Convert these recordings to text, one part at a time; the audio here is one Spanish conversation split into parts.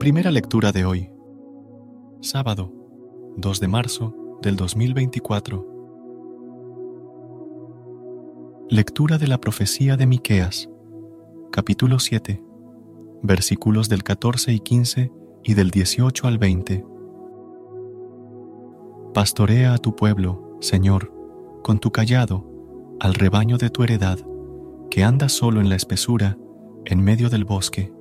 Primera lectura de hoy. Sábado, 2 de marzo del 2024. Lectura de la profecía de Miqueas, capítulo 7, versículos del 14 y 15 y del 18 al 20. Pastorea a tu pueblo, Señor, con tu callado, al rebaño de tu heredad, que anda solo en la espesura, en medio del bosque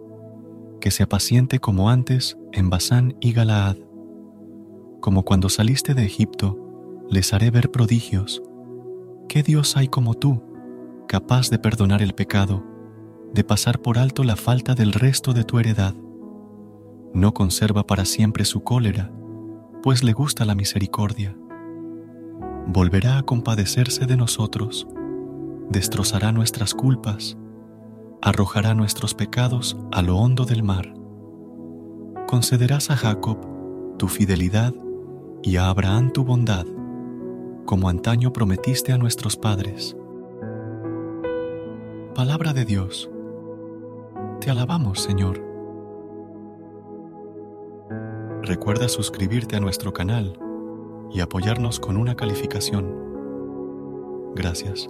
que se apaciente como antes en Basán y Galaad. Como cuando saliste de Egipto, les haré ver prodigios. ¿Qué Dios hay como tú, capaz de perdonar el pecado, de pasar por alto la falta del resto de tu heredad? No conserva para siempre su cólera, pues le gusta la misericordia. Volverá a compadecerse de nosotros, destrozará nuestras culpas, arrojará nuestros pecados a lo hondo del mar. Concederás a Jacob tu fidelidad y a Abraham tu bondad, como antaño prometiste a nuestros padres. Palabra de Dios. Te alabamos, Señor. Recuerda suscribirte a nuestro canal y apoyarnos con una calificación. Gracias.